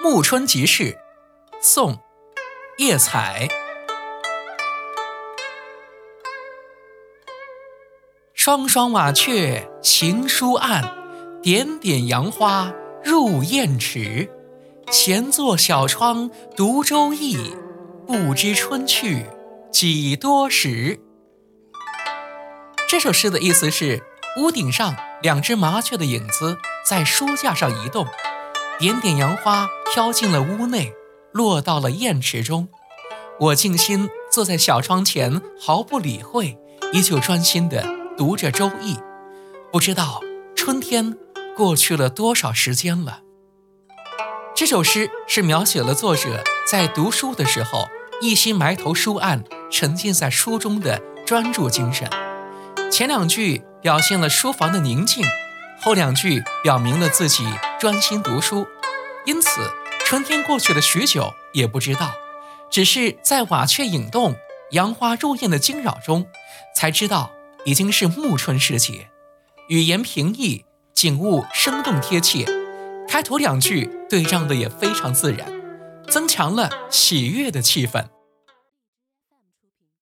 暮春即事，宋·叶采。双双瓦雀行书案，点点杨花入燕池。闲坐小窗读《周易》，不知春去几多时。这首诗的意思是：屋顶上两只麻雀的影子在书架上移动。点点杨花飘进了屋内，落到了砚池中。我静心坐在小窗前，毫不理会，依旧专心地读着《周易》。不知道春天过去了多少时间了。这首诗是描写了作者在读书的时候，一心埋头书案，沉浸在书中的专注精神。前两句表现了书房的宁静。后两句表明了自己专心读书，因此春天过去了许久也不知道，只是在瓦雀影动、杨花入艳的惊扰中，才知道已经是暮春时节。语言平易，景物生动贴切，开头两句对仗的也非常自然，增强了喜悦的气氛。